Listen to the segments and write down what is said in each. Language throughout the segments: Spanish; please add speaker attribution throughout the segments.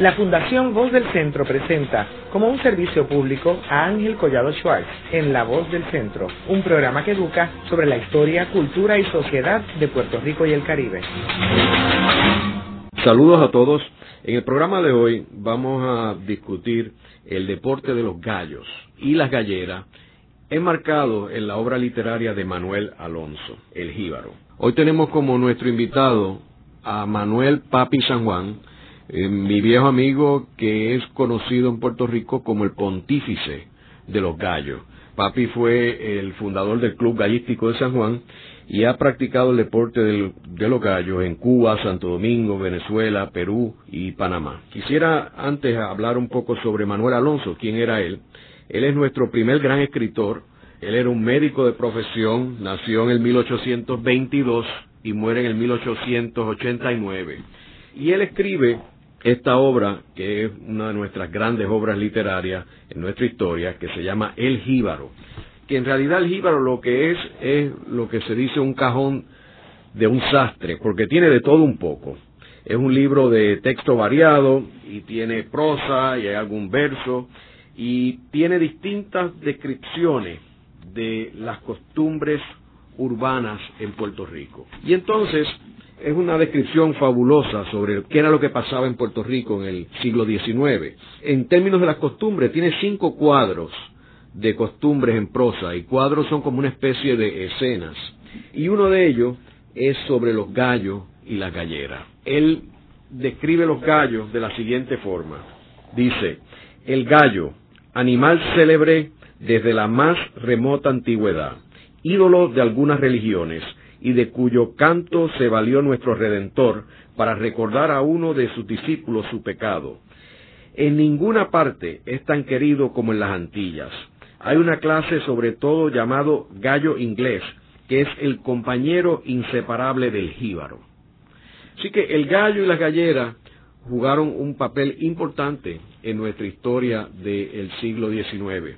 Speaker 1: La Fundación Voz del Centro presenta como un servicio público a Ángel Collado Schwartz en La Voz del Centro, un programa que educa sobre la historia, cultura y sociedad de Puerto Rico y el Caribe.
Speaker 2: Saludos a todos. En el programa de hoy vamos a discutir el deporte de los gallos y las galleras enmarcado en la obra literaria de Manuel Alonso, El Jíbaro. Hoy tenemos como nuestro invitado a Manuel Papi San Juan, eh, mi viejo amigo que es conocido en Puerto Rico como el pontífice de los gallos. Papi fue el fundador del Club Gallístico de San Juan y ha practicado el deporte de los gallos en Cuba, Santo Domingo, Venezuela, Perú y Panamá. Quisiera antes hablar un poco sobre Manuel Alonso, quién era él. Él es nuestro primer gran escritor. Él era un médico de profesión, nació en el 1822 y muere en el 1889. Y él escribe esta obra, que es una de nuestras grandes obras literarias en nuestra historia, que se llama El Jíbaro, que en realidad el jíbaro lo que es es lo que se dice un cajón de un sastre, porque tiene de todo un poco. Es un libro de texto variado y tiene prosa y hay algún verso y tiene distintas descripciones de las costumbres urbanas en Puerto Rico. Y entonces es una descripción fabulosa sobre qué era lo que pasaba en Puerto Rico en el siglo XIX. En términos de las costumbres, tiene cinco cuadros de costumbres en prosa, y cuadros son como una especie de escenas. Y uno de ellos es sobre los gallos y las galleras. Él describe los gallos de la siguiente forma. Dice, el gallo, animal célebre desde la más remota antigüedad, ídolo de algunas religiones, y de cuyo canto se valió nuestro Redentor para recordar a uno de sus discípulos su pecado. En ninguna parte es tan querido como en las Antillas. Hay una clase sobre todo llamado gallo inglés, que es el compañero inseparable del jíbaro. Así que el gallo y la gallera jugaron un papel importante en nuestra historia del siglo XIX.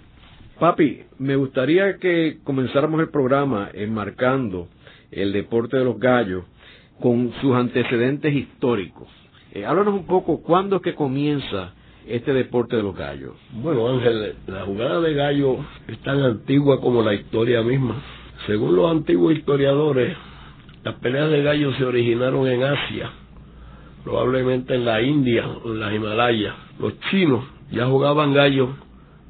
Speaker 2: Papi, me gustaría que comenzáramos el programa enmarcando el deporte de los gallos, con sus antecedentes históricos. Eh, háblanos un poco, ¿cuándo es que comienza este deporte de los gallos?
Speaker 3: Bueno, Ángel, la jugada de gallo es tan antigua como la historia misma. Según los antiguos historiadores, las peleas de gallos se originaron en Asia, probablemente en la India o en la Himalaya. Los chinos ya jugaban gallos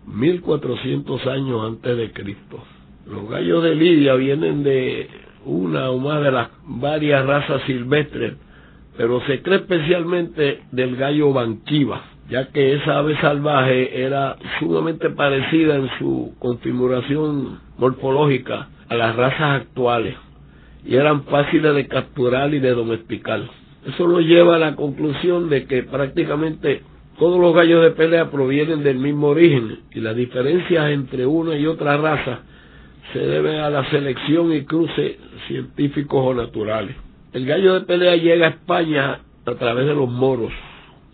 Speaker 3: 1400 años antes de Cristo. Los gallos de Lidia vienen de una o más de las varias razas silvestres, pero se cree especialmente del gallo banquiva, ya que esa ave salvaje era sumamente parecida en su configuración morfológica a las razas actuales y eran fáciles de capturar y de domesticar. Eso nos lleva a la conclusión de que prácticamente todos los gallos de pelea provienen del mismo origen y las diferencias entre una y otra raza se debe a la selección y cruce científicos o naturales. El gallo de pelea llega a España a través de los moros,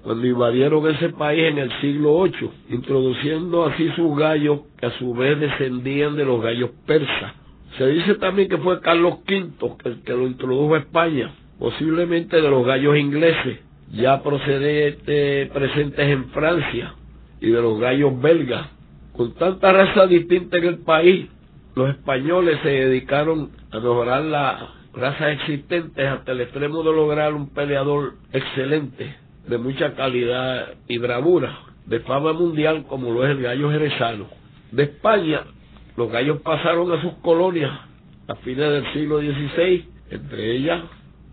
Speaker 3: cuando invadieron ese país en el siglo VIII, introduciendo así sus gallos que a su vez descendían de los gallos persas. Se dice también que fue Carlos V el que lo introdujo a España, posiblemente de los gallos ingleses, ya procedentes presentes en Francia, y de los gallos belgas. Con tanta raza distinta en el país, los españoles se dedicaron a mejorar las razas existentes hasta el extremo de lograr un peleador excelente, de mucha calidad y bravura, de fama mundial como lo es el gallo jerezano. De España, los gallos pasaron a sus colonias a fines del siglo XVI, entre ellas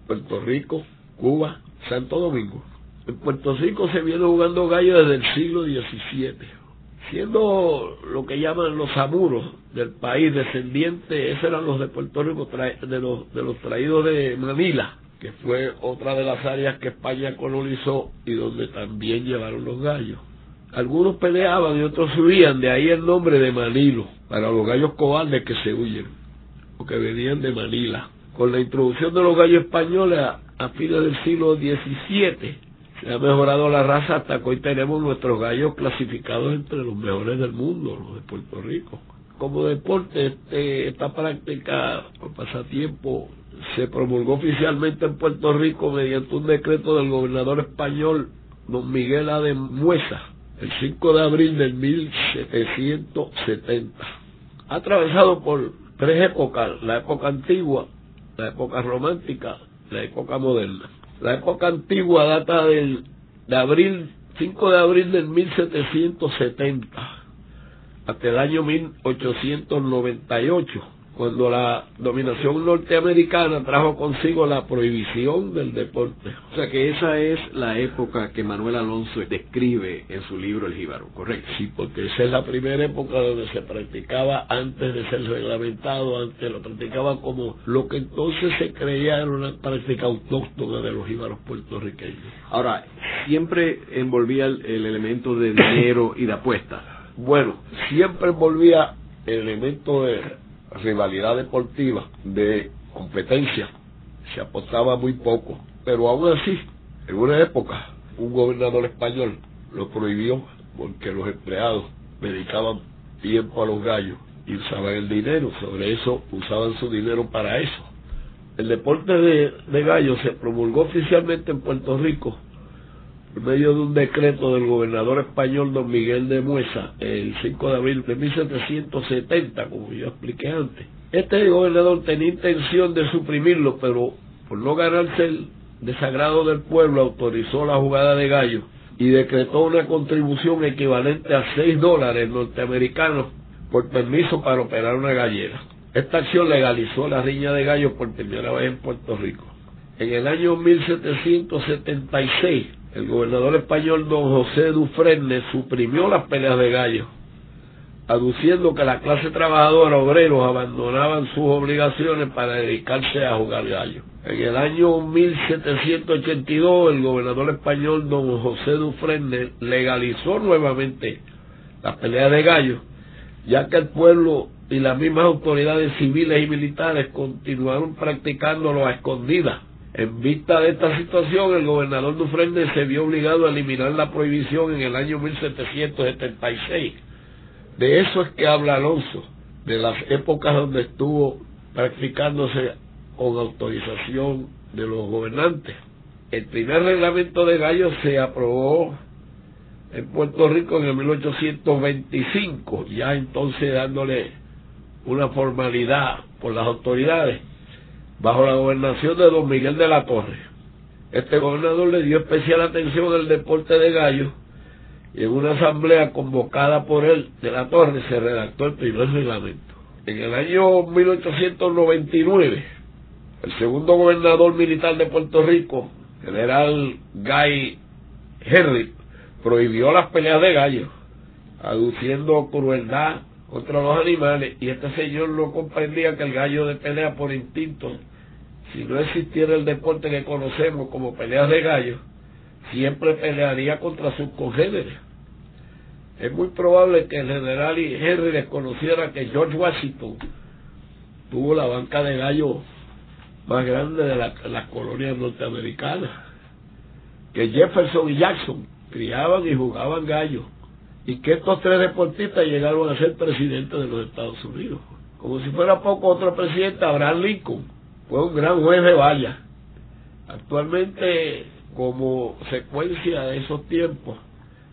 Speaker 3: Puerto Rico, Cuba, Santo Domingo. En Puerto Rico se viene jugando gallo desde el siglo XVII siendo lo que llaman los amuros del país descendientes, esos eran los de de los, de los traídos de Manila, que fue otra de las áreas que España colonizó y donde también llevaron los gallos. Algunos peleaban y otros huían, de ahí el nombre de Manilo, para los gallos cobardes que se huyen, o que venían de Manila. Con la introducción de los gallos españoles a, a fines del siglo XVII, se ha mejorado la raza hasta que hoy tenemos nuestros gallos clasificados entre los mejores del mundo, los de Puerto Rico. Como deporte, este, esta práctica o pasatiempo se promulgó oficialmente en Puerto Rico mediante un decreto del gobernador español don Miguel A. de Muesa, el 5 de abril del 1770. Ha atravesado por tres épocas, la época antigua, la época romántica, la época moderna. La época antigua data del, de abril, 5 de abril del 1770 hasta el año 1898 cuando la dominación norteamericana trajo consigo la prohibición del deporte.
Speaker 2: O sea que esa es la época que Manuel Alonso describe en su libro El Jíbaro, ¿correcto?
Speaker 3: Sí, porque esa es la primera época donde se practicaba antes de ser reglamentado, antes lo practicaba como lo que entonces se creía era una práctica autóctona de los jíbaros puertorriqueños.
Speaker 2: Ahora, siempre envolvía el, el elemento de dinero y de apuesta.
Speaker 3: Bueno, siempre envolvía el elemento de rivalidad deportiva, de competencia, se apostaba muy poco. Pero aún así, en una época, un gobernador español lo prohibió porque los empleados dedicaban tiempo a los gallos y usaban el dinero, sobre eso usaban su dinero para eso. El deporte de, de gallos se promulgó oficialmente en Puerto Rico por medio de un decreto del gobernador español don Miguel de Muesa el 5 de abril de 1770, como yo expliqué antes. Este gobernador tenía intención de suprimirlo, pero por no ganarse el desagrado del pueblo autorizó la jugada de gallo y decretó una contribución equivalente a 6 dólares norteamericanos por permiso para operar una gallera. Esta acción legalizó la riña de gallos por primera vez en Puerto Rico. En el año 1776, el gobernador español don José Dufresne suprimió las peleas de gallos, aduciendo que la clase trabajadora, obreros, abandonaban sus obligaciones para dedicarse a jugar gallos. En el año 1782, el gobernador español don José Dufresne legalizó nuevamente las peleas de gallos, ya que el pueblo y las mismas autoridades civiles y militares continuaron practicándolo a escondidas en vista de esta situación, el gobernador Dufresne se vio obligado a eliminar la prohibición en el año 1776. De eso es que habla Alonso, de las épocas donde estuvo practicándose con autorización de los gobernantes. El primer reglamento de gallos se aprobó en Puerto Rico en el 1825, ya entonces dándole una formalidad por las autoridades bajo la gobernación de don Miguel de la Torre. Este gobernador le dio especial atención al deporte de gallo y en una asamblea convocada por él de la Torre se redactó el primer reglamento. En el año 1899, el segundo gobernador militar de Puerto Rico, general Guy Henry, prohibió las peleas de gallos, aduciendo crueldad contra los animales y este señor no comprendía que el gallo de pelea por instinto, si no existiera el deporte que conocemos como peleas de gallo, siempre pelearía contra sus congéneres. Es muy probable que el general Henry desconociera que George Washington tuvo la banca de gallo más grande de las colonias norteamericanas, que Jefferson y Jackson criaban y jugaban gallos y que estos tres deportistas llegaron a ser presidentes de los Estados Unidos. Como si fuera poco otro presidente, Abraham Lincoln, fue un gran juez de valla. Actualmente, como secuencia de esos tiempos,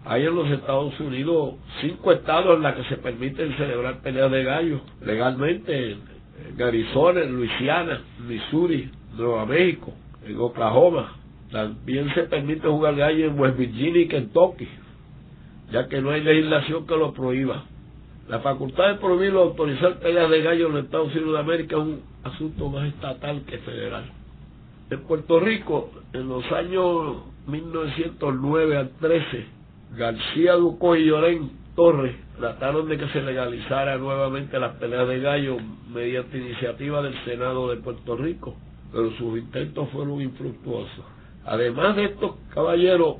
Speaker 3: hay en los Estados Unidos cinco estados en los que se permiten celebrar peleas de gallos legalmente, en Arizona, en Luisiana, Missouri, Nueva México, en Oklahoma. También se permite jugar gallo en West Virginia y Kentucky ya que no hay legislación que lo prohíba. La facultad de prohibir o autorizar peleas de gallos en los Estados Unidos de América es un asunto más estatal que federal. En Puerto Rico, en los años 1909 al 13, García Ducó y Llorén Torres trataron de que se legalizara nuevamente las peleas de gallos mediante iniciativa del Senado de Puerto Rico, pero sus intentos fueron infructuosos. Además de estos caballeros,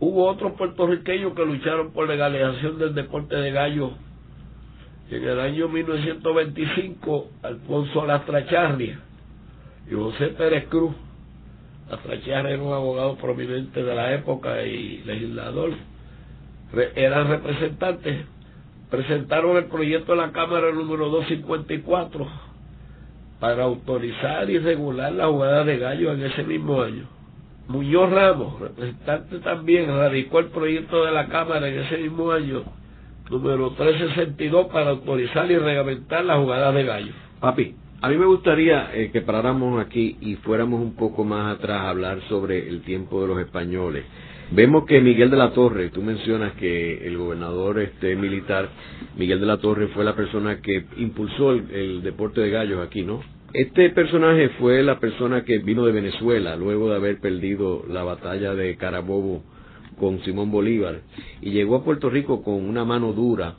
Speaker 3: Hubo otros puertorriqueños que lucharon por legalización del deporte de gallo. En el año 1925, Alfonso Lastracharri y José Pérez Cruz, Lastracharri era un abogado prominente de la época y legislador, eran representantes, presentaron el proyecto de la Cámara número 254 para autorizar y regular la jugada de gallo en ese mismo año Muñoz Ramos, representante también, radicó el proyecto de la Cámara en ese mismo año, número 362, para autorizar y reglamentar la jugada de gallo.
Speaker 2: Papi, a mí me gustaría eh, que paráramos aquí y fuéramos un poco más atrás a hablar sobre el tiempo de los españoles. Vemos que Miguel de la Torre, tú mencionas que el gobernador este militar, Miguel de la Torre, fue la persona que impulsó el, deporte de gallos aquí, ¿no? Este personaje fue la persona que vino de Venezuela luego de haber perdido la batalla de Carabobo con Simón Bolívar y llegó a Puerto Rico con una mano dura,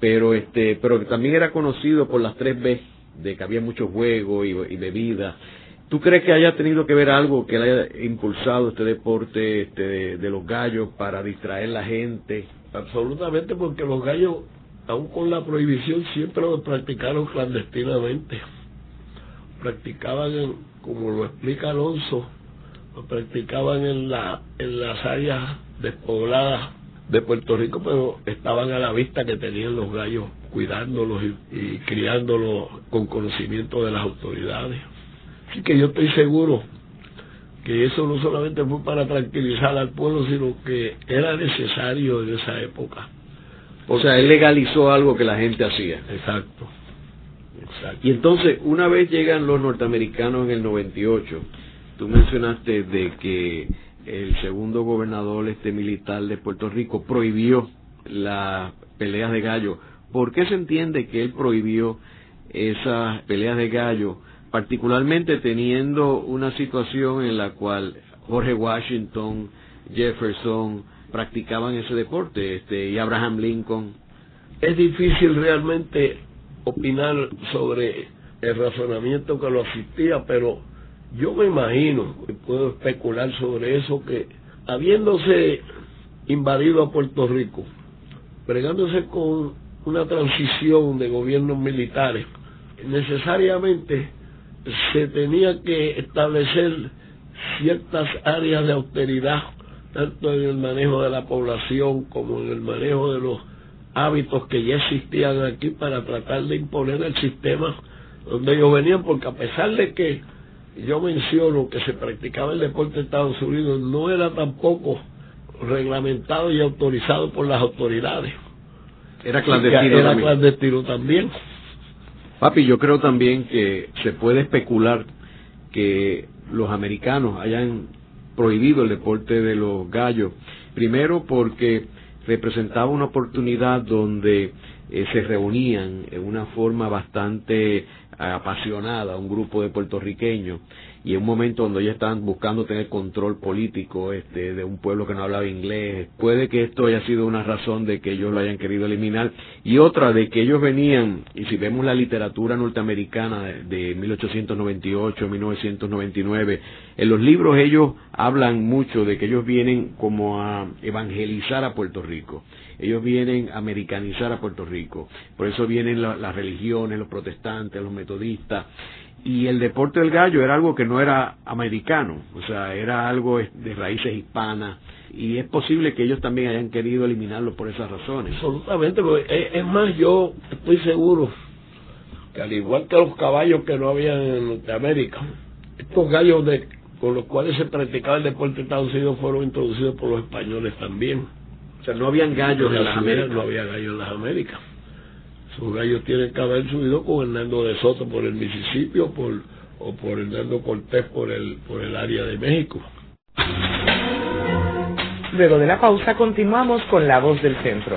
Speaker 2: pero este, pero también era conocido por las tres B de que había mucho juego y, bebida ¿Tú crees que haya tenido que ver algo que le haya impulsado este deporte este, de, los gallos para distraer la gente?
Speaker 3: Absolutamente, porque los gallos, aun con la prohibición, siempre lo practicaron clandestinamente. Practicaban, como lo explica Alonso, lo practicaban en, la, en las áreas despobladas de Puerto Rico, pero estaban a la vista que tenían los gallos cuidándolos y criándolos con conocimiento de las autoridades. Así que yo estoy seguro que eso no solamente fue para tranquilizar al pueblo, sino que era necesario en esa época.
Speaker 2: O sea, él legalizó algo que la gente hacía.
Speaker 3: Exacto.
Speaker 2: Y entonces, una vez llegan los norteamericanos en el 98, tú mencionaste de que el segundo gobernador este militar de Puerto Rico prohibió las peleas de gallo. ¿Por qué se entiende que él prohibió esas peleas de gallo? particularmente teniendo una situación en la cual Jorge Washington, Jefferson practicaban ese deporte, este, y Abraham Lincoln.
Speaker 3: Es difícil realmente opinar sobre el razonamiento que lo asistía, pero yo me imagino, y puedo especular sobre eso, que habiéndose invadido a Puerto Rico, pregándose con una transición de gobiernos militares, necesariamente se tenía que establecer ciertas áreas de austeridad, tanto en el manejo de la población como en el manejo de los hábitos que ya existían aquí para tratar de imponer el sistema donde ellos venían, porque a pesar de que yo menciono que se practicaba el deporte en Estados Unidos, no era tampoco reglamentado y autorizado por las autoridades.
Speaker 2: Era clandestino,
Speaker 3: era clandestino también.
Speaker 2: Papi, yo creo también que se puede especular que los americanos hayan prohibido el deporte de los gallos, primero porque representaba una oportunidad donde eh, se reunían en una forma bastante apasionada un grupo de puertorriqueños y en un momento donde ellos estaban buscando tener control político este, de un pueblo que no hablaba inglés, puede que esto haya sido una razón de que ellos lo hayan querido eliminar y otra de que ellos venían, y si vemos la literatura norteamericana de, de 1898, 1999, en los libros ellos hablan mucho de que ellos vienen como a evangelizar a Puerto Rico, ellos vienen a americanizar a Puerto Rico, por eso vienen las religiones, los protestantes, los metodistas, y el deporte del gallo era algo que no era americano, o sea, era algo de raíces hispanas y es posible que ellos también hayan querido eliminarlo por esas razones.
Speaker 3: Absolutamente, es más, yo estoy seguro que al igual que los caballos que no había en Norteamérica, estos gallos de, con los cuales se practicaba el deporte en Estados Unidos fueron introducidos por los españoles también.
Speaker 2: O sea, no habían gallos en las Américas.
Speaker 3: No había gallos en las Américas. Sus gallos tienen que haber subido con Hernando de Soto por el Mississippi o por, o por Hernando Cortés por el, por el área de México.
Speaker 1: Luego de la pausa continuamos con La Voz del Centro.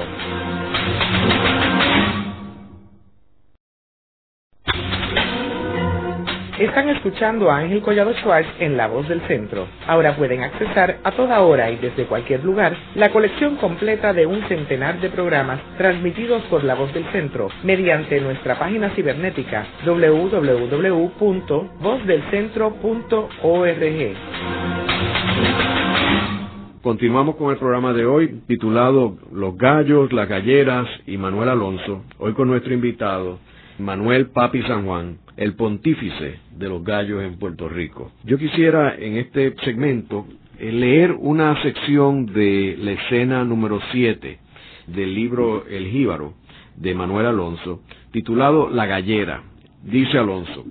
Speaker 1: Están escuchando a Ángel Collado Schwartz en La Voz del Centro. Ahora pueden accesar a toda hora y desde cualquier lugar la colección completa de un centenar de programas transmitidos por La Voz del Centro mediante nuestra página cibernética www.vozdelcentro.org.
Speaker 2: Continuamos con el programa de hoy titulado Los gallos, las galleras y Manuel Alonso. Hoy con nuestro invitado Manuel Papi San Juan el pontífice de los gallos en Puerto Rico. Yo quisiera en este segmento eh, leer una sección de la escena número 7 del libro El Jíbaro de Manuel Alonso, titulado La Gallera. Dice Alonso,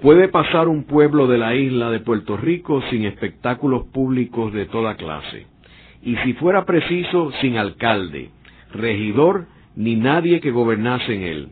Speaker 2: Puede pasar un pueblo de la isla de Puerto Rico sin espectáculos públicos de toda clase, y si fuera preciso, sin alcalde, regidor, ni nadie que gobernase en él,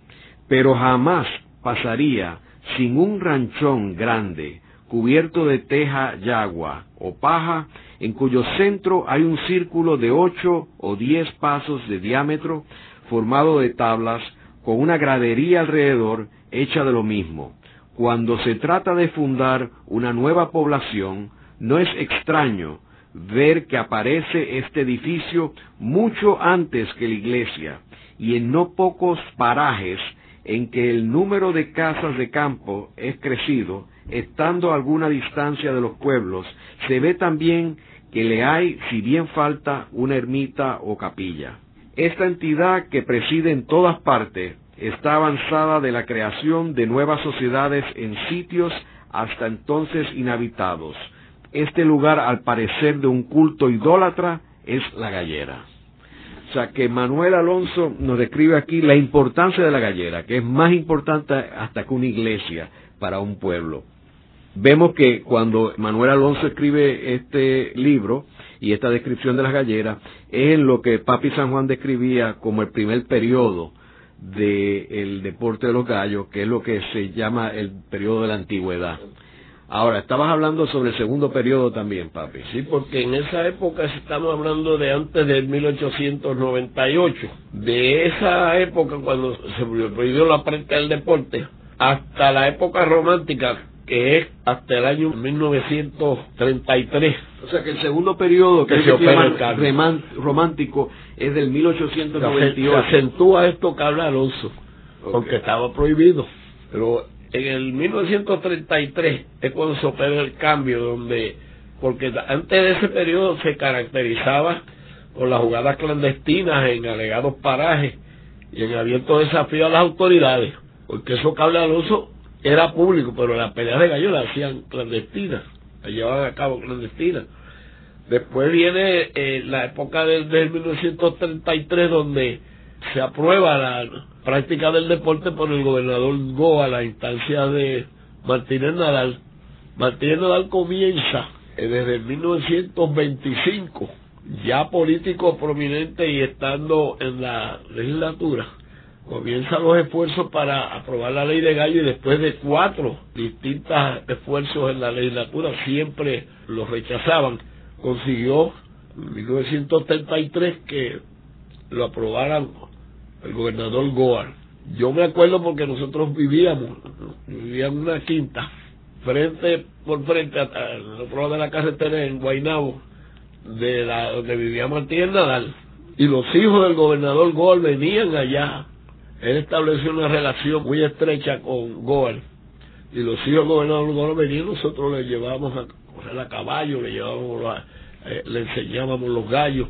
Speaker 2: pero jamás pasaría sin un ranchón grande, cubierto de teja yagua o paja, en cuyo centro hay un círculo de ocho o diez pasos de diámetro, formado de tablas, con una gradería alrededor hecha de lo mismo. Cuando se trata de fundar una nueva población, no es extraño ver que aparece este edificio mucho antes que la iglesia, y en no pocos parajes en que el número de casas de campo es crecido, estando a alguna distancia de los pueblos, se ve también que le hay, si bien falta, una ermita o capilla. Esta entidad que preside en todas partes está avanzada de la creación de nuevas sociedades en sitios hasta entonces inhabitados. Este lugar, al parecer de un culto idólatra, es la gallera. O sea que Manuel Alonso nos describe aquí la importancia de la gallera, que es más importante hasta que una iglesia para un pueblo. Vemos que cuando Manuel Alonso escribe este libro y esta descripción de las galleras, es en lo que Papi San Juan describía como el primer periodo del deporte de los gallos, que es lo que se llama el periodo de la antigüedad. Ahora, estabas hablando sobre el segundo periodo también, papi.
Speaker 3: Sí, porque en esa época estamos hablando de antes del 1898. De esa época, cuando se prohibió la práctica del deporte, hasta la época romántica, que es hasta el año 1933.
Speaker 2: O sea que el segundo periodo, que, es el romántico, es del 1898. Se,
Speaker 3: acentúa esto que habla Alonso, porque estaba prohibido. Pero en el 1933 es cuando se opera el cambio, donde porque antes de ese periodo se caracterizaba por las jugadas clandestinas en alegados parajes y en abierto desafío a las autoridades, porque eso habla Alonso era público, pero las peleas de gallo las hacían clandestinas, las llevaban a cabo clandestinas. Después viene eh, la época del, del 1933 donde se aprueba la práctica del deporte por el gobernador Goa, la instancia de Martínez Nadal. Martínez Nadal comienza desde 1925, ya político prominente y estando en la legislatura, comienza los esfuerzos para aprobar la ley de gallo y después de cuatro distintos esfuerzos en la legislatura siempre lo rechazaban, consiguió en 1933 que lo aprobaran el gobernador Goar. Yo me acuerdo porque nosotros vivíamos, vivíamos en una quinta, frente por frente a, otro de la carretera en Guaynabo, de la donde vivía Martínez Nadal. Y los hijos del gobernador Goar venían allá él estableció una relación muy estrecha con Goer. Y los hijos del gobernador Goer venían, nosotros le llevábamos a correr a caballo, le llevábamos eh, le enseñábamos los gallos.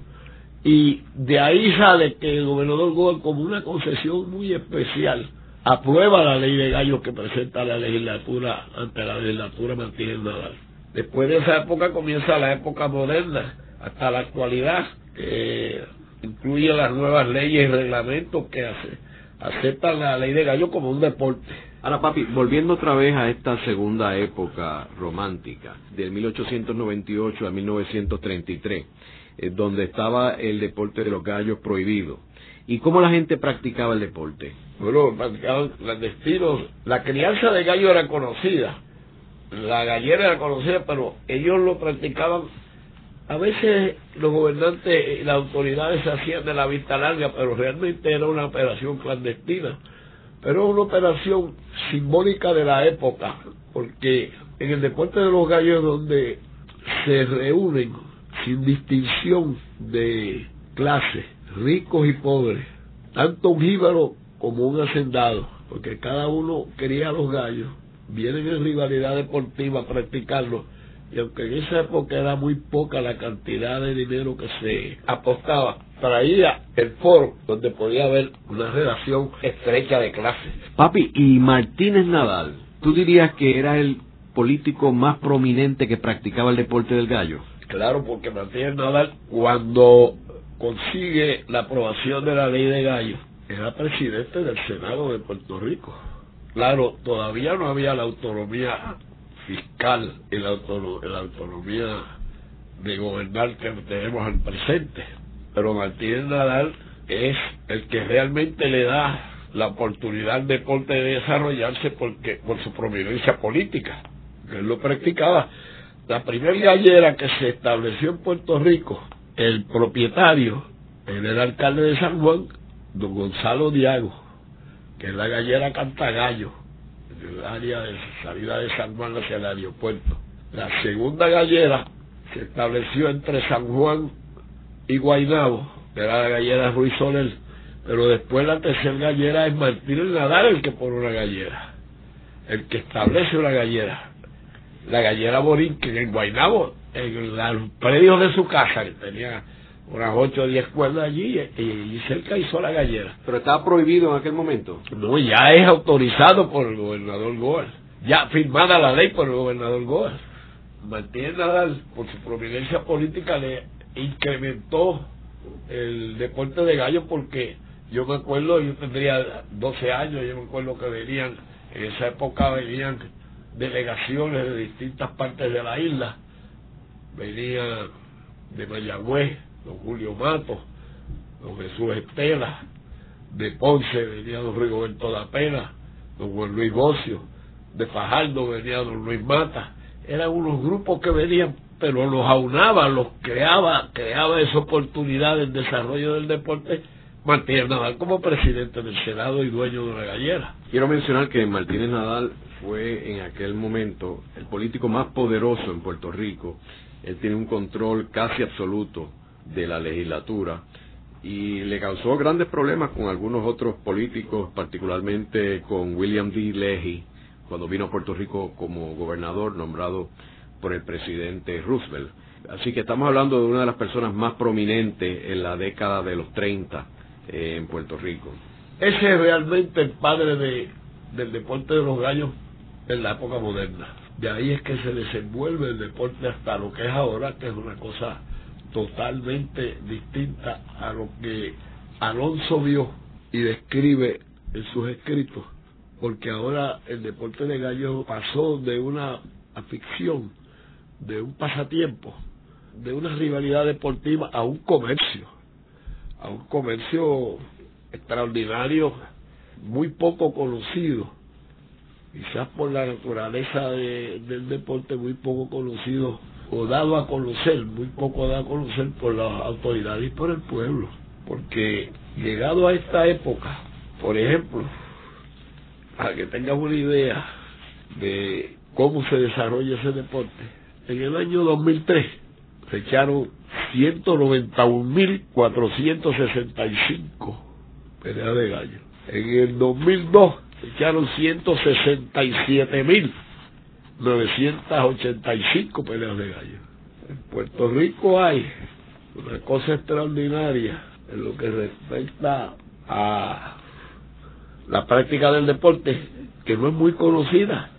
Speaker 3: Y de ahí sale que el gobernador Goer, como una concesión muy especial, aprueba la ley de gallos que presenta la legislatura ante la legislatura Martínez Nadal. Después de esa época comienza la época moderna, hasta la actualidad, que incluye las nuevas leyes y reglamentos que hace aceptan la ley de gallo como un deporte.
Speaker 2: Ahora, papi, volviendo otra vez a esta segunda época romántica, del 1898 a 1933, eh, donde estaba el deporte de los gallos prohibido. ¿Y cómo la gente practicaba el deporte?
Speaker 3: Bueno, practicaban clandestinos. La crianza de gallo era conocida, la gallera era conocida, pero ellos lo practicaban a veces los gobernantes y las autoridades se hacían de la vista larga, pero realmente era una operación clandestina. Pero una operación simbólica de la época, porque en el deporte de los gallos donde se reúnen sin distinción de clase, ricos y pobres, tanto un jíbaro como un hacendado, porque cada uno quería a los gallos, vienen en rivalidad deportiva a practicarlo y aunque en esa época era muy poca la cantidad de dinero que se apostaba, traía el foro donde podía haber una relación estrecha de clase.
Speaker 2: Papi, y Martínez Nadal, ¿tú dirías que era el político más prominente que practicaba el deporte del gallo?
Speaker 3: Claro, porque Martínez Nadal, cuando consigue la aprobación de la ley de gallo, era presidente del Senado de Puerto Rico. Claro, todavía no había la autonomía fiscal y la, autonomía de gobernar que tenemos al presente. Pero Martínez Nadal es el que realmente le da la oportunidad al deporte de desarrollarse porque por su prominencia política. Él lo practicaba. La primera gallera que se estableció en Puerto Rico, el propietario, era el alcalde de San Juan, don Gonzalo Diago, que es la gallera Cantagallo, el área de salida de San Juan hacia el aeropuerto. La segunda gallera se estableció entre San Juan y Guaynabo, que era la gallera Ruiz Soler, pero después la tercera gallera es Martínez Nadal el que pone una gallera, el que establece una gallera. La gallera Borinquen en Guaynabo, en los predios de su casa, que tenía unas ocho o diez cuerdas allí y, cerca hizo la gallera.
Speaker 2: ¿Pero estaba prohibido en aquel momento?
Speaker 3: No, ya es autorizado por el gobernador Goa. Ya firmada la ley por el gobernador Goa. Martínez Nadal, por su providencia política, le incrementó el deporte de gallo porque yo me acuerdo, yo tendría 12 años, yo me acuerdo que venían, en esa época venían delegaciones de distintas partes de la isla, venía de Mayagüez, don Julio Mato, don Jesús Estela, de Ponce venía don Rigoberto La Pena, don Juan Luis Bocio, de Fajardo venía don Luis Mata, eran unos grupos que venían, pero los aunaba, los creaba, creaba esa oportunidad del desarrollo del deporte Martínez Nadal como presidente del Senado y dueño de una gallera.
Speaker 2: Quiero mencionar que Martínez Nadal fue en aquel momento el político más poderoso en Puerto Rico. Él tiene un control casi absoluto de la legislatura y le causó grandes problemas con algunos otros políticos, particularmente con William D. Leahy, cuando vino a Puerto Rico como gobernador nombrado por el presidente Roosevelt. Así que estamos hablando de una de las personas más prominentes en la década de los 30 en Puerto Rico.
Speaker 3: Ese es realmente el padre de, del deporte de los gallos en la época moderna. De ahí es que se desenvuelve el deporte hasta lo que es ahora, que es una cosa totalmente distinta a lo que Alonso vio y describe en sus escritos, porque ahora el deporte de gallo pasó de una afición, de un pasatiempo, de una rivalidad deportiva a un comercio, a un comercio extraordinario, muy poco conocido, quizás por la naturaleza del deporte muy poco conocido o dado a conocer, muy poco dado a conocer por las autoridades y por el pueblo. Porque llegado a esta época, por ejemplo, para que tengas una idea de cómo se desarrolla ese deporte, en el año 2003 se echaron 191.465 peleas de gallo. En el 2002 se echaron 167.000 985 peleas de gallo. En Puerto Rico hay una cosa extraordinaria en lo que respecta a la práctica del deporte que no es muy conocida.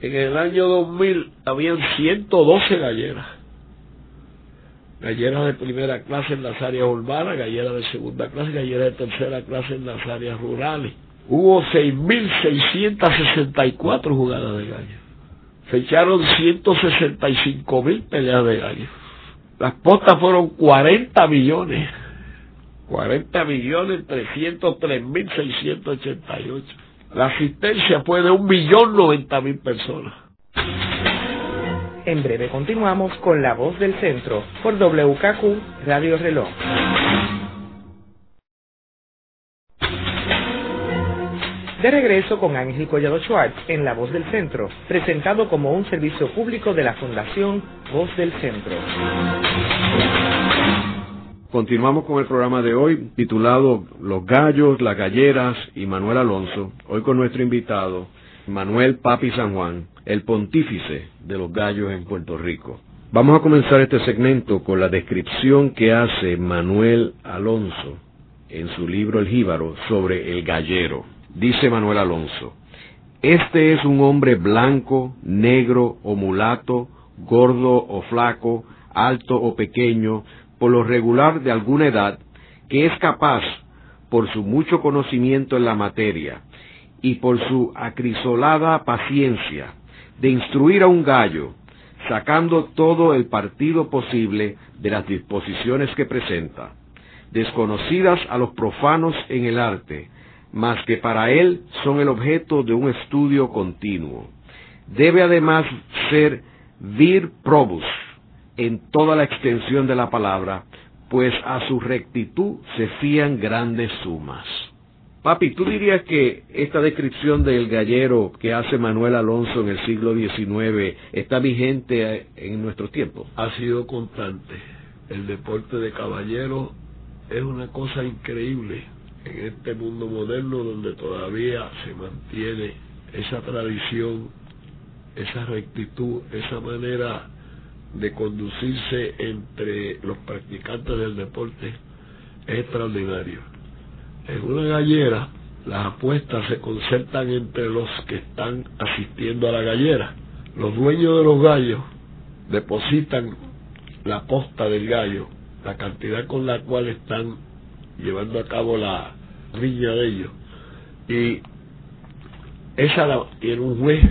Speaker 3: En el año 2000 habían 112 galleras. Galleras de primera clase en las áreas urbanas, galleras de segunda clase, galleras de tercera clase en las áreas rurales. Hubo 6.664 jugadas de gallo se echaron 165 mil peleas de gallo. Las postas fueron 40 millones. 40 millones 303 mil 688. La asistencia fue de un millón noventa mil personas.
Speaker 1: En breve continuamos con La Voz del Centro por WKQ Radio Reloj. De regreso con Ángel Collado Schwartz en La Voz del Centro, presentado como un servicio público de la Fundación Voz del Centro.
Speaker 2: Continuamos con el programa de hoy titulado Los gallos, las galleras y Manuel Alonso. Hoy con nuestro invitado, Manuel Papi San Juan, el pontífice de los gallos en Puerto Rico. Vamos a comenzar este segmento con la descripción que hace Manuel Alonso en su libro El Jíbaro sobre el gallero. Dice Manuel Alonso, este es un hombre blanco, negro o mulato, gordo o flaco, alto o pequeño, por lo regular de alguna edad, que es capaz, por su mucho conocimiento en la materia, y por su acrisolada paciencia de instruir a un gallo, sacando todo el partido posible de las disposiciones que presenta, desconocidas a los profanos en el arte, mas que para él son el objeto de un estudio continuo. Debe además ser vir probus en toda la extensión de la palabra, pues a su rectitud se fían grandes sumas. Papi, ¿tú dirías que esta descripción del gallero que hace Manuel Alonso en el siglo XIX está vigente en nuestros tiempos?
Speaker 3: Ha sido constante. El deporte de caballero es una cosa increíble en este mundo moderno donde todavía se mantiene esa tradición, esa rectitud, esa manera de conducirse entre los practicantes del deporte es extraordinario. En una gallera las apuestas se concertan entre los que están asistiendo a la gallera. Los dueños de los gallos depositan la posta del gallo, la cantidad con la cual están llevando a cabo la riña de ellos. Y esa la tiene un juez,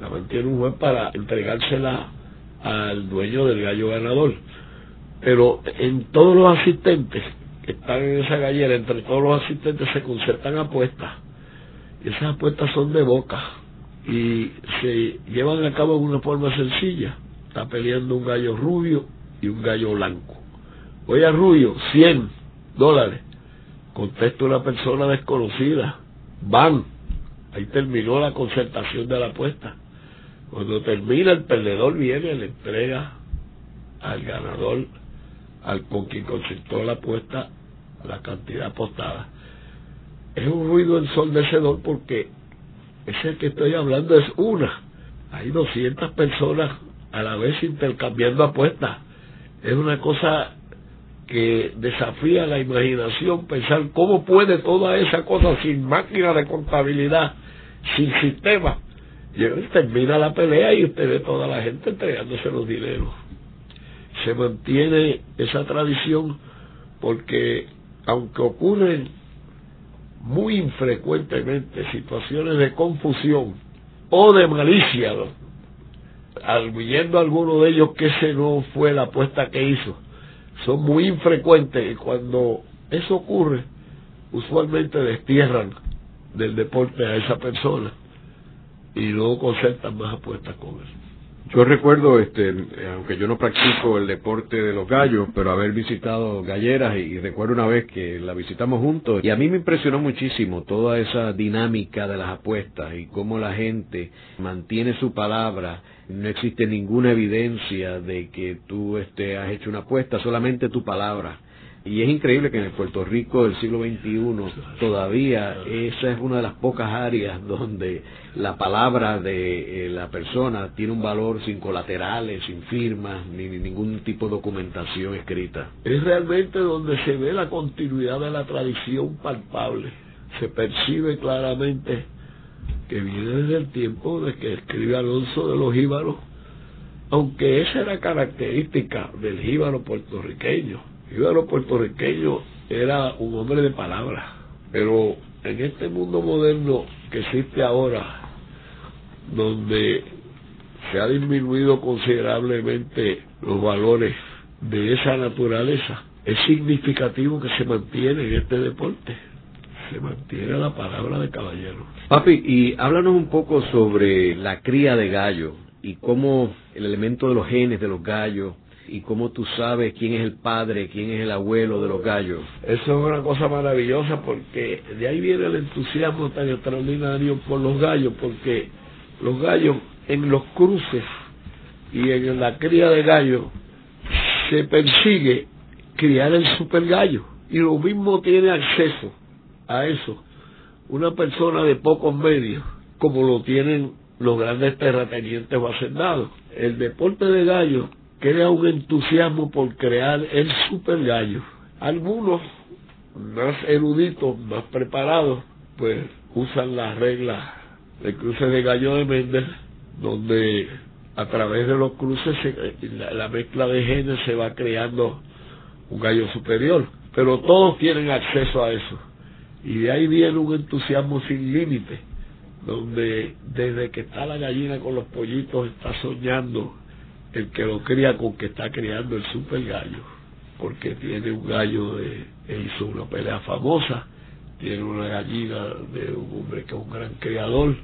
Speaker 3: la mantiene un juez para entregársela al dueño del gallo ganador. Pero en todos los asistentes están en esa gallera, entre todos los asistentes se concertan apuestas. Y esas apuestas son de boca y se llevan a cabo de una forma sencilla. Está peleando un gallo rubio y un gallo blanco. Oye, rubio, 100 dólares. Contesta una persona desconocida. Van. Ahí terminó la concertación de la apuesta. Cuando termina, el perdedor viene le entrega al ganador, al con quien concertó la apuesta, la cantidad apostada. Es un ruido ensordecedor porque ese que estoy hablando es una. Hay 200 personas a la vez intercambiando apuestas. Es una cosa que desafía la imaginación pensar cómo puede toda esa cosa sin máquina de contabilidad, sin sistema, y termina la pelea y usted ve toda la gente entregándose los dineros. Se mantiene esa tradición porque aunque ocurren muy infrecuentemente situaciones de confusión o de malicia, arguyendo alguno de ellos que ese no fue la apuesta que hizo, son muy infrecuentes y cuando eso ocurre, usualmente destierran del deporte a esa persona y luego concertan más apuestas con él.
Speaker 2: Yo recuerdo, este, aunque yo no practico el deporte de los gallos, pero haber visitado galleras y, recuerdo una vez que la visitamos juntos y a mí me impresionó muchísimo toda esa dinámica de las apuestas y cómo la gente mantiene su palabra. No existe ninguna evidencia de que tú este, has hecho una apuesta, solamente tu palabra y es increíble que en el Puerto Rico del siglo XXI todavía esa es una de las pocas áreas donde la palabra de eh, la persona tiene un valor sin colaterales, sin firmas, ni, ningún tipo de documentación escrita.
Speaker 3: Es realmente donde se ve la continuidad de la tradición palpable. Se percibe claramente que viene desde el tiempo de que escribe Alonso de los Jíbaros, aunque esa era característica del jíbaro puertorriqueño los puertorriqueño era un hombre de palabras, pero en este mundo moderno que existe ahora, donde se ha disminuido considerablemente los valores de esa naturaleza, es significativo que se mantiene en este deporte. Se mantiene la palabra de caballero.
Speaker 2: Papi, y háblanos un poco sobre la cría de gallo y cómo el elemento de los genes de los gallos y cómo tú sabes quién es el padre, quién es el abuelo de los gallos.
Speaker 3: Eso es una cosa maravillosa porque de ahí viene el entusiasmo tan extraordinario por los gallos, porque los gallos en los cruces y en la cría de gallos se persigue criar el super gallo y lo mismo tiene acceso a eso una persona de pocos medios como lo tienen los grandes terratenientes o hacendados. El deporte de gallos crea un entusiasmo por crear el super gallo. Algunos más eruditos, más preparados, pues usan las reglas de cruce de gallo de Mendel, donde a través de los cruces la, la, mezcla de genes se va creando un gallo superior. Pero todos tienen acceso a eso. Y de ahí viene un entusiasmo sin límite donde desde que está la gallina con los pollitos está soñando el que lo cría con que está criando el super gallo, porque tiene un gallo de, hizo una pelea famosa, tiene una gallina de un hombre que es un gran criador,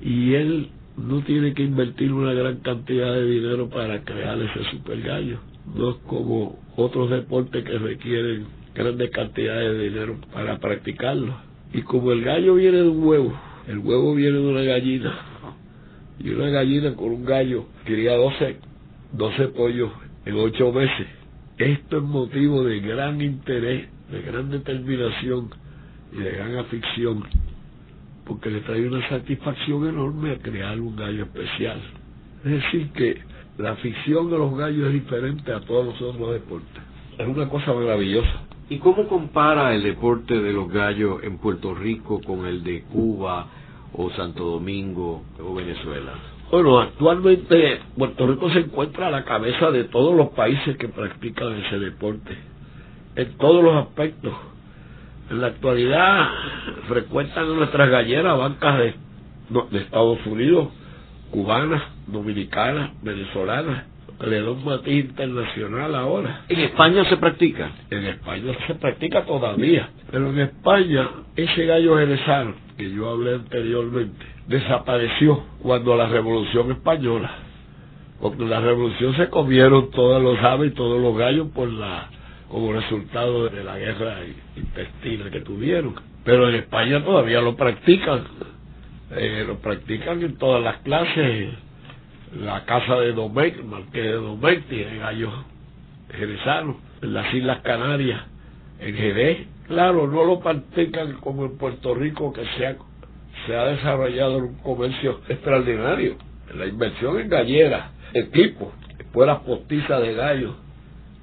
Speaker 3: y él no tiene que invertir una gran cantidad de dinero para crear ese super gallo. No es como otros deportes que requieren grandes cantidades de dinero para practicarlo. Y como el gallo viene de un huevo, el huevo viene de una gallina, y una gallina con un gallo cría 12, 12 pollos en 8 meses. Esto es motivo de gran interés, de gran determinación y de gran afición porque le trae una satisfacción enorme a crear un gallo especial. Es decir, que la afición de los gallos es diferente a todos los otros deportes. Es una cosa maravillosa.
Speaker 2: ¿Y cómo compara el deporte de los gallos en Puerto Rico con el de Cuba o Santo Domingo o Venezuela?
Speaker 3: Bueno, actualmente Puerto Rico se encuentra a la cabeza de todos los países que practican ese deporte, en todos los aspectos en la actualidad frecuentan nuestras galleras bancas de, de Estados Unidos, cubanas, dominicanas, venezolanas. Le da un matiz internacional ahora.
Speaker 2: ¿En España se practica?
Speaker 3: En España se practica todavía. Pero en España, ese gallo jerezano que yo hablé anteriormente, desapareció cuando la Revolución Española. Porque la Revolución se comieron todos los aves y todos los gallos por la como resultado de la guerra intestina que tuvieron. Pero en España todavía lo practican, eh, lo practican en todas las clases. La casa de Domecq, Marqués de Domecq, tiene gallos jerezanos. En las Islas Canarias, en Jerez, claro, no lo practican como en Puerto Rico, que se ha, se ha desarrollado un comercio extraordinario. La inversión en galleras, equipos, escuelas postizas de gallos,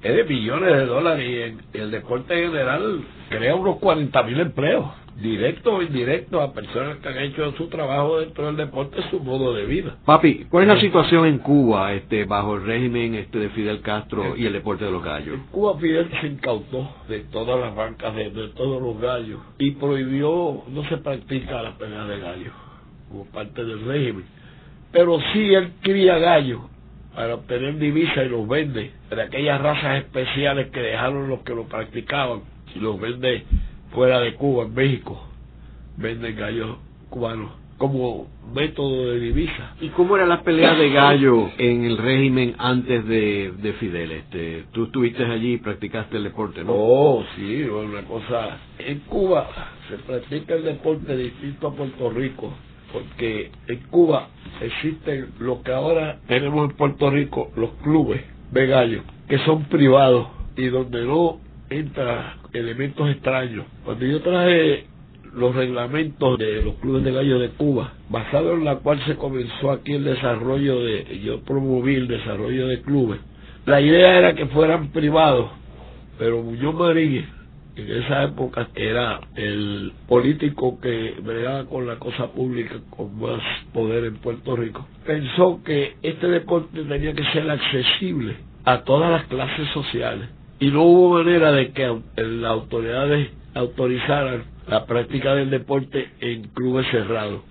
Speaker 3: es de millones de dólares y en, el deporte general crea unos 40 mil empleos, directos o indirectos, a personas que han hecho su trabajo dentro del deporte, su modo de vida.
Speaker 2: Papi, ¿cuál es la situación en Cuba este, bajo el régimen este de Fidel Castro y el deporte de los gallos?
Speaker 3: En Cuba Fidel se incautó de todas las bancas, de, de todos los gallos, y prohibió, no se practica la pelea de gallos como parte del régimen. Pero sí él cría gallos para obtener divisas y los vende de aquellas razas especiales que dejaron los que lo practicaban y los vende fuera de Cuba, en México. Venden gallos cubanos como método de divisa.
Speaker 2: ¿Y cómo eran las peleas de gallo en el régimen antes de, de Fidel? Este, tú estuviste allí y practicaste el deporte, ¿no?
Speaker 3: Oh, sí, una cosa. En Cuba se practica el deporte distinto a Puerto Rico porque en Cuba existen lo que ahora tenemos en Puerto Rico, los clubes de gallos, que son privados y donde no entra elementos extraños. Cuando yo traje los reglamentos de los clubes de gallos de Cuba, basado en la cual se comenzó aquí el desarrollo de, yo promoví el desarrollo de clubes, la idea era que fueran privados, pero Muñoz Marín en esa época era el político que bregaba con la cosa pública con más poder en Puerto Rico, pensó que este deporte tenía que ser accesible a todas las clases sociales y no hubo manera de que las autoridades autorizaran la práctica del deporte en clubes cerrados.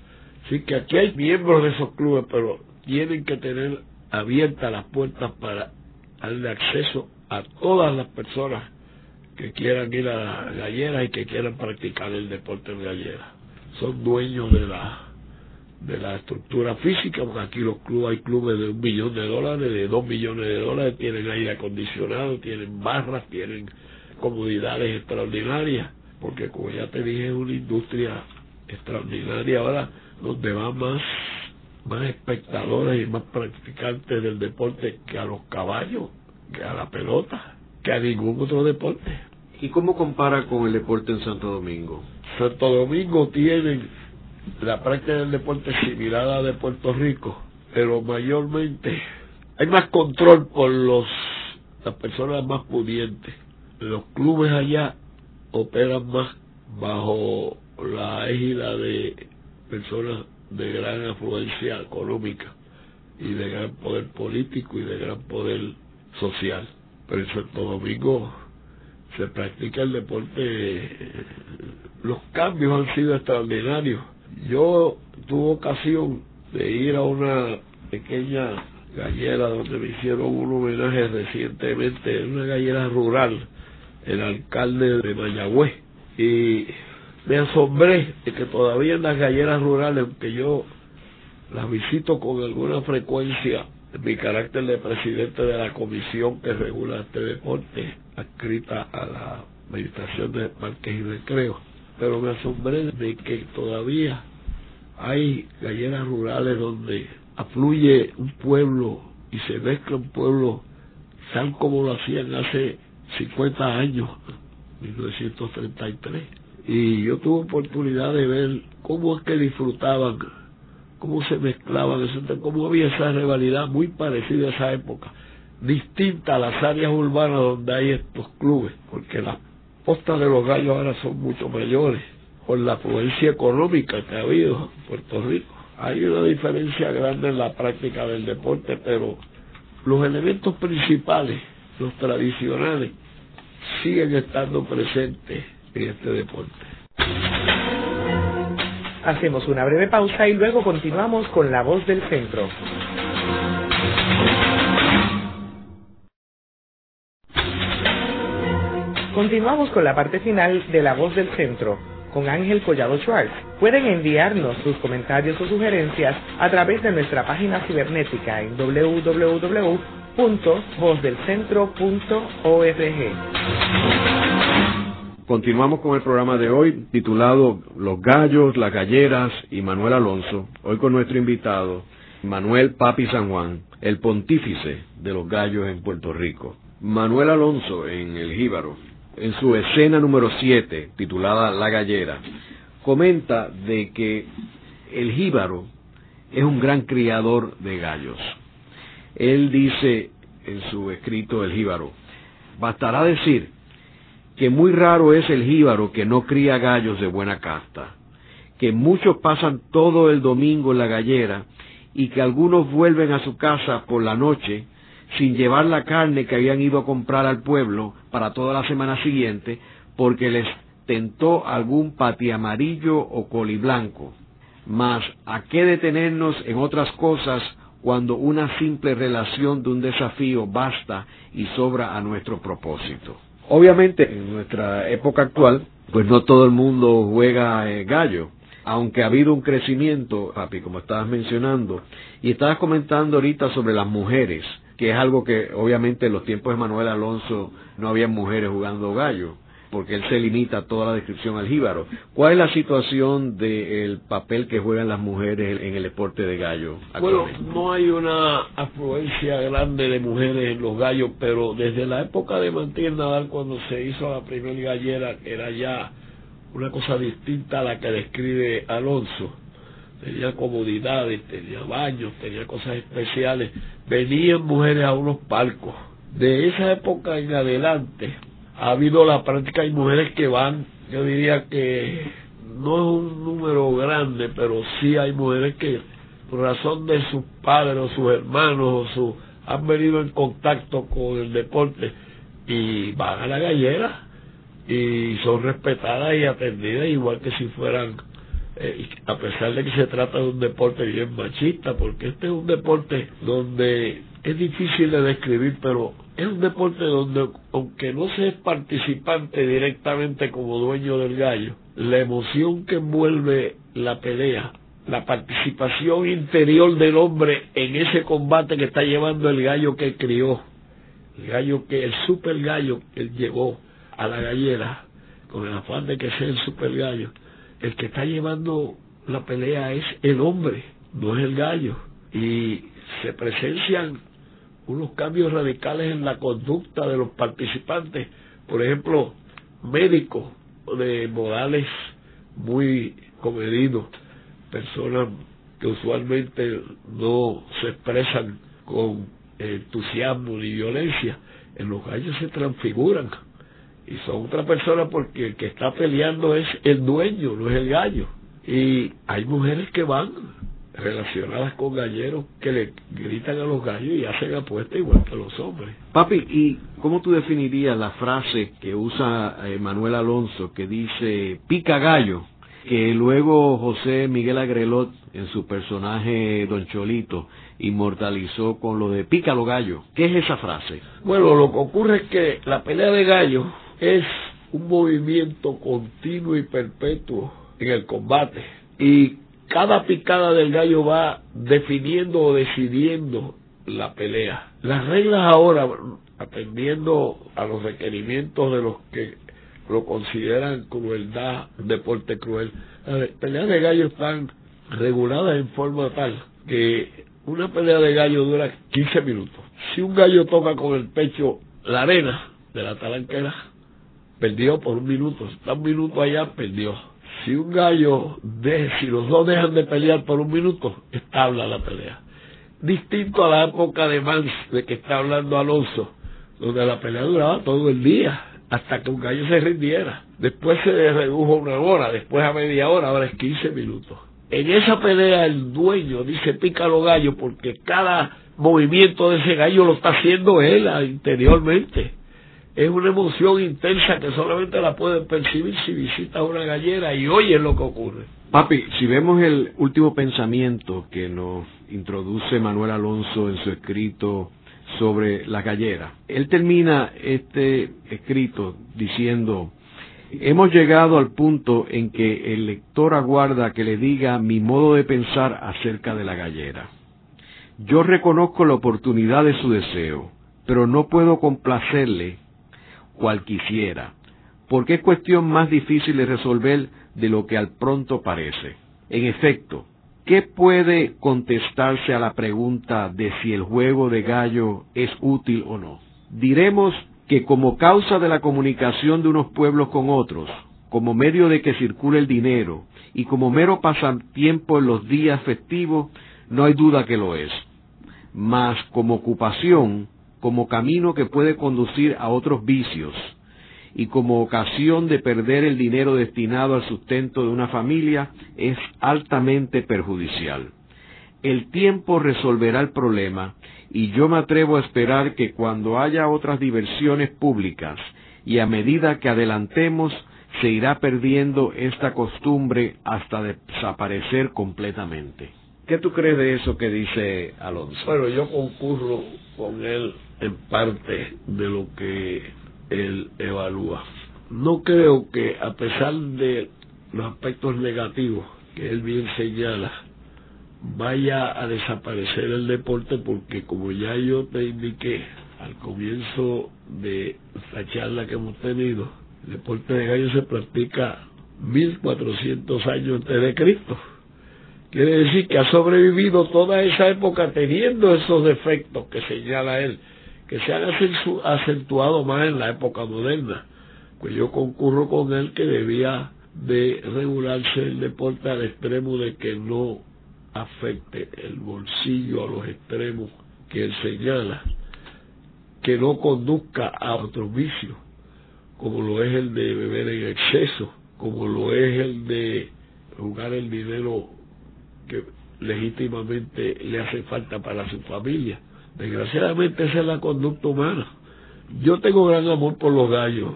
Speaker 3: Así que aquí hay miembros de esos clubes, pero tienen que tener abiertas las puertas para darle acceso a todas las personas que quieran ir a la gallera y que quieran practicar el deporte de gallera. Son dueños de la de la estructura física, porque aquí los clubes hay clubes de un millón de dólares, de dos millones de dólares, tienen aire acondicionado, tienen barras, tienen comodidades extraordinarias, porque como ya te dije es una industria extraordinaria ahora donde va más más espectadores y más practicantes del deporte que a los caballos, que a la pelota, que a ningún otro deporte.
Speaker 2: ¿Y cómo compara con el deporte en Santo Domingo?
Speaker 3: Santo Domingo tiene la práctica del deporte similar a la de Puerto Rico, pero mayormente hay más control por los las personas más pudientes. Los clubes allá operan más bajo la égida de personas de gran afluencia económica y de gran poder político y de gran poder social. Pero en Santo Domingo se practica el deporte, los cambios han sido extraordinarios. Yo tuve ocasión de ir a una pequeña gallera donde me hicieron un homenaje recientemente, en una gallera rural, el alcalde de Mayagüez. Y me asombré de que todavía en las galleras rurales, aunque yo las visito con alguna frecuencia en mi carácter de presidente de la comisión que regula este deporte, adscrita a la Administración de Parques y Recreos, pero me asombré de que todavía hay galleras rurales donde afluye un pueblo y se mezcla un pueblo tal como lo hacían hace 50 años, 1933. Y yo tuve oportunidad de ver cómo es que disfrutaban, cómo se mezclaban, cómo había esa rivalidad muy parecida a esa época, distinta a las áreas urbanas donde hay estos clubes, porque las postas de los gallos ahora son mucho mayores por la afluencia económica que ha habido en Puerto Rico. Hay una diferencia grande en la práctica del deporte, pero los elementos principales, los tradicionales, siguen estando presentes en este deporte.
Speaker 1: Hacemos una breve pausa y luego continuamos con la voz del centro. Continuamos con la parte final de La Voz del Centro con Ángel Collado Schwartz. Pueden enviarnos sus comentarios o sugerencias a través de nuestra página cibernética en www.vozdelcentro.org.
Speaker 2: Continuamos con el programa de hoy titulado Los gallos, las galleras y Manuel Alonso. Hoy con nuestro invitado, Manuel Papi San Juan, el pontífice de los gallos en Puerto Rico. Manuel Alonso en el Jíbaro en su escena número 7, titulada La Gallera, comenta de que el jíbaro es un gran criador de gallos. Él dice en su escrito El jíbaro, bastará decir que muy raro es el jíbaro que no cría gallos de buena casta, que muchos pasan todo el domingo en la gallera y que algunos vuelven a su casa por la noche sin llevar la carne que habían ido a comprar al pueblo para toda la semana siguiente, porque les tentó algún pati amarillo o coliblanco. Mas, ¿a qué detenernos en otras cosas cuando una simple relación de un desafío basta y sobra a nuestro propósito? Obviamente, en nuestra época actual, pues no todo el mundo juega eh, gallo, aunque ha habido un crecimiento, papi, como estabas mencionando, y estabas comentando ahorita sobre las mujeres que es algo que obviamente en los tiempos de Manuel Alonso no había mujeres jugando gallo, porque él se limita a toda la descripción al jíbaro. ¿Cuál es la situación del papel que juegan las mujeres en el deporte de gallo?
Speaker 3: Bueno, no hay una afluencia grande de mujeres en los gallos, pero desde la época de Martín Nadal, cuando se hizo la primera gallera, era ya una cosa distinta a la que describe Alonso tenía comodidades, tenía baños, tenía cosas especiales. Venían mujeres a unos palcos. De esa época en adelante ha habido la práctica, hay mujeres que van, yo diría que no es un número grande, pero sí hay mujeres que por razón de sus padres o sus hermanos o su, han venido en contacto con el deporte y van a la gallera y son respetadas y atendidas igual que si fueran eh, a pesar de que se trata de un deporte bien machista, porque este es un deporte donde es difícil de describir, pero es un deporte donde, aunque no se es participante directamente como dueño del gallo, la emoción que envuelve la pelea, la participación interior del hombre en ese combate que está llevando el gallo que crió, el gallo que, el super gallo que él llevó a la gallera, con el afán de que sea el super gallo, el que está llevando la pelea es el hombre, no es el gallo. Y se presencian unos cambios radicales en la conducta de los participantes. Por ejemplo, médicos de modales muy comedidos, personas que usualmente no se expresan con entusiasmo ni violencia, en los gallos se transfiguran y son otra persona porque el que está peleando es el dueño, no es el gallo. Y hay mujeres que van relacionadas con galleros que le gritan a los gallos y hacen apuestas igual que los hombres.
Speaker 2: Papi, ¿y cómo tú definirías la frase que usa eh, Manuel Alonso que dice pica gallo? que luego José Miguel Agrelot, en su personaje Don Cholito, inmortalizó con lo de pícalo gallo. ¿Qué es esa frase?
Speaker 3: Bueno, lo que ocurre es que la pelea de gallo es un movimiento continuo y perpetuo en el combate. Y cada picada del gallo va definiendo o decidiendo la pelea. Las reglas ahora, atendiendo a los requerimientos de los que lo consideran crueldad, deporte cruel, las peleas de gallo están reguladas en forma tal que una pelea de gallo dura 15 minutos. Si un gallo toca con el pecho la arena de la talanquera, perdió por un minuto. Está un minuto allá, perdió. Si un gallo, de, si los dos dejan de pelear por un minuto, estable la pelea. Distinto a la época de Mans, de que está hablando Alonso, donde la pelea duraba todo el día, hasta que un gallo se rindiera. Después se redujo a una hora, después a media hora, ahora es 15 minutos. En esa pelea el dueño dice pícalo gallo porque cada movimiento de ese gallo lo está haciendo él interiormente es una emoción intensa que solamente la pueden percibir si visitas una gallera y oyes lo que ocurre.
Speaker 2: Papi, si vemos el último pensamiento que nos introduce Manuel Alonso en su escrito sobre la gallera, él termina este escrito diciendo, hemos llegado al punto en que el lector aguarda que le diga mi modo de pensar acerca de la gallera. Yo reconozco la oportunidad de su deseo, pero no puedo complacerle cual quisiera, porque es cuestión más difícil de resolver de lo que al pronto parece. En efecto, ¿qué puede contestarse a la pregunta de si el juego de gallo es útil o no? Diremos que como causa de la comunicación de unos pueblos con otros, como medio de que circule el dinero y como mero pasatiempo en los días festivos, no hay duda que lo es. Mas como ocupación, como camino que puede conducir a otros vicios y como ocasión de perder el dinero destinado al sustento de una familia es altamente perjudicial. El tiempo resolverá el problema y yo me atrevo a esperar que cuando haya otras diversiones públicas y a medida que adelantemos se irá perdiendo esta costumbre hasta desaparecer completamente. ¿Qué tú crees de eso que dice Alonso?
Speaker 3: Bueno, yo concurro con él en parte de lo que él evalúa. No creo que a pesar de los aspectos negativos que él bien señala, vaya a desaparecer el deporte porque como ya yo te indiqué al comienzo de la charla que hemos tenido, el deporte de gallo se practica 1400 años antes de Cristo. Quiere decir que ha sobrevivido toda esa época teniendo esos defectos que señala él que se han acentuado más en la época moderna. Pues yo concurro con él que debía de regularse el deporte al extremo de que no afecte el bolsillo a los extremos que él señala, que no conduzca a otros vicios, como lo es el de beber en exceso, como lo es el de jugar el dinero que legítimamente le hace falta para su familia Desgraciadamente esa es la conducta humana. Yo tengo gran amor por los gallos,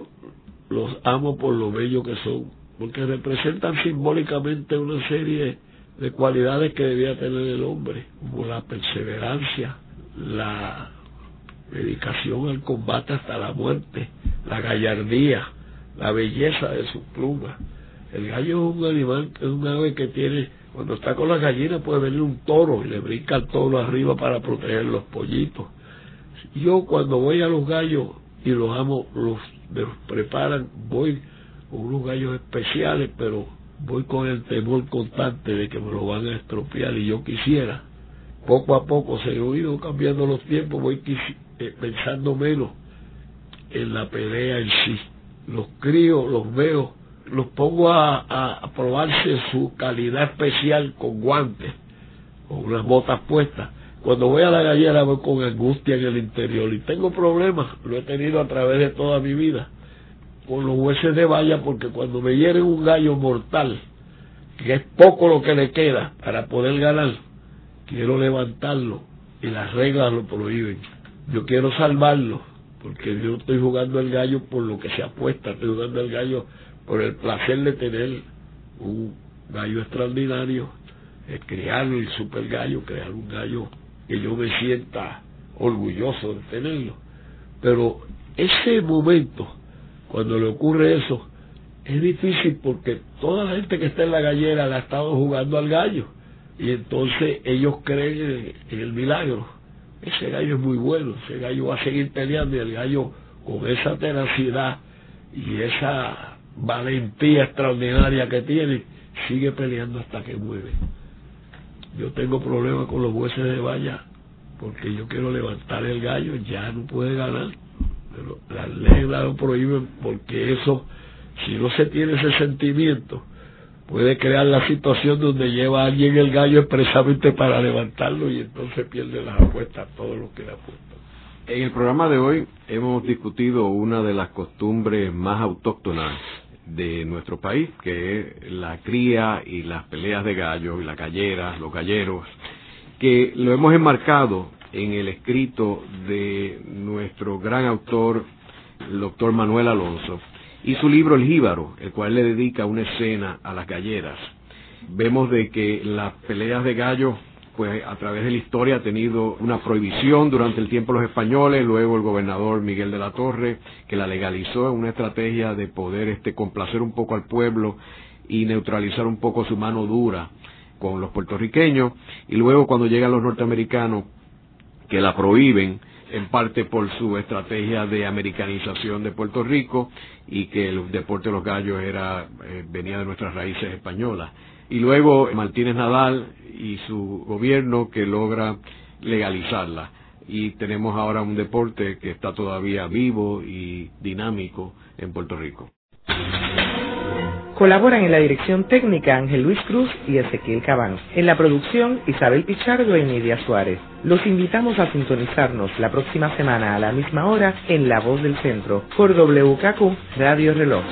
Speaker 3: los amo por lo bello que son, porque representan simbólicamente una serie de cualidades que debía tener el hombre, como la perseverancia, la dedicación al combate hasta la muerte, la gallardía, la belleza de sus plumas. El gallo es un animal, es un ave que tiene cuando está con las gallinas puede venir un toro y le brinca el toro arriba para proteger los pollitos. Yo cuando voy a los gallos y los amo, los, preparan, voy con unos gallos especiales, pero voy con el temor constante de que me lo van a estropear y yo quisiera. Poco a poco se han ido cambiando los tiempos, voy eh, pensando menos en la pelea en sí. Los críos, los veo los pongo a, probarse su calidad especial con guantes, con unas botas puestas. Cuando voy a la gallera voy con angustia en el interior y tengo problemas, lo he tenido a través de toda mi vida, con los huesos de valla, porque cuando me hieren un gallo mortal, que es poco lo que le queda para poder ganar, quiero levantarlo y las reglas lo prohíben. Yo quiero salvarlo, porque yo estoy jugando el gallo por lo que se apuesta, estoy jugando el gallo por el placer de tener un gallo extraordinario, es el super gallo, crear un gallo que yo me sienta orgulloso de tenerlo. Pero ese momento, cuando le ocurre eso, es difícil porque toda la gente que está en la gallera le ha estado jugando al gallo y entonces ellos creen en el milagro. Ese gallo es muy bueno, ese gallo va a seguir peleando y el gallo con esa tenacidad y esa valentía extraordinaria que tiene, sigue peleando hasta que muere. Yo tengo problemas con los jueces de valla porque yo quiero levantar el gallo, ya no puede ganar. Pero las leyes lo prohíben porque eso, si no se tiene ese sentimiento, puede crear la situación donde lleva a alguien el gallo expresamente para levantarlo y entonces pierde las apuestas todo lo que le apuesta.
Speaker 2: En el programa de hoy hemos discutido una de las costumbres más autóctonas de nuestro país, que es la cría y las peleas de gallos y las galleras, los galleros, que lo hemos enmarcado en el escrito de nuestro gran autor, el doctor Manuel Alonso, y su libro El Jíbaro, el cual le dedica una escena a las galleras. Vemos de que las peleas de gallos pues a través de la historia ha tenido una prohibición durante el tiempo de los españoles, luego el gobernador Miguel de la Torre, que la legalizó en una estrategia de poder este, complacer un poco al pueblo y neutralizar un poco su mano dura con los puertorriqueños, y luego cuando llegan los norteamericanos, que la prohíben, en parte por su estrategia de americanización de Puerto Rico y que el deporte de los gallos era eh, venía de nuestras raíces españolas y luego Martínez Nadal y su gobierno que logra legalizarla. Y tenemos ahora un deporte que está todavía vivo y dinámico en Puerto Rico.
Speaker 1: Colaboran en la dirección técnica Ángel Luis Cruz y Ezequiel Cabano. En la producción Isabel Pichardo y Nidia Suárez. Los invitamos a sintonizarnos la próxima semana a la misma hora en La Voz del Centro por WKQ Radio Reloj.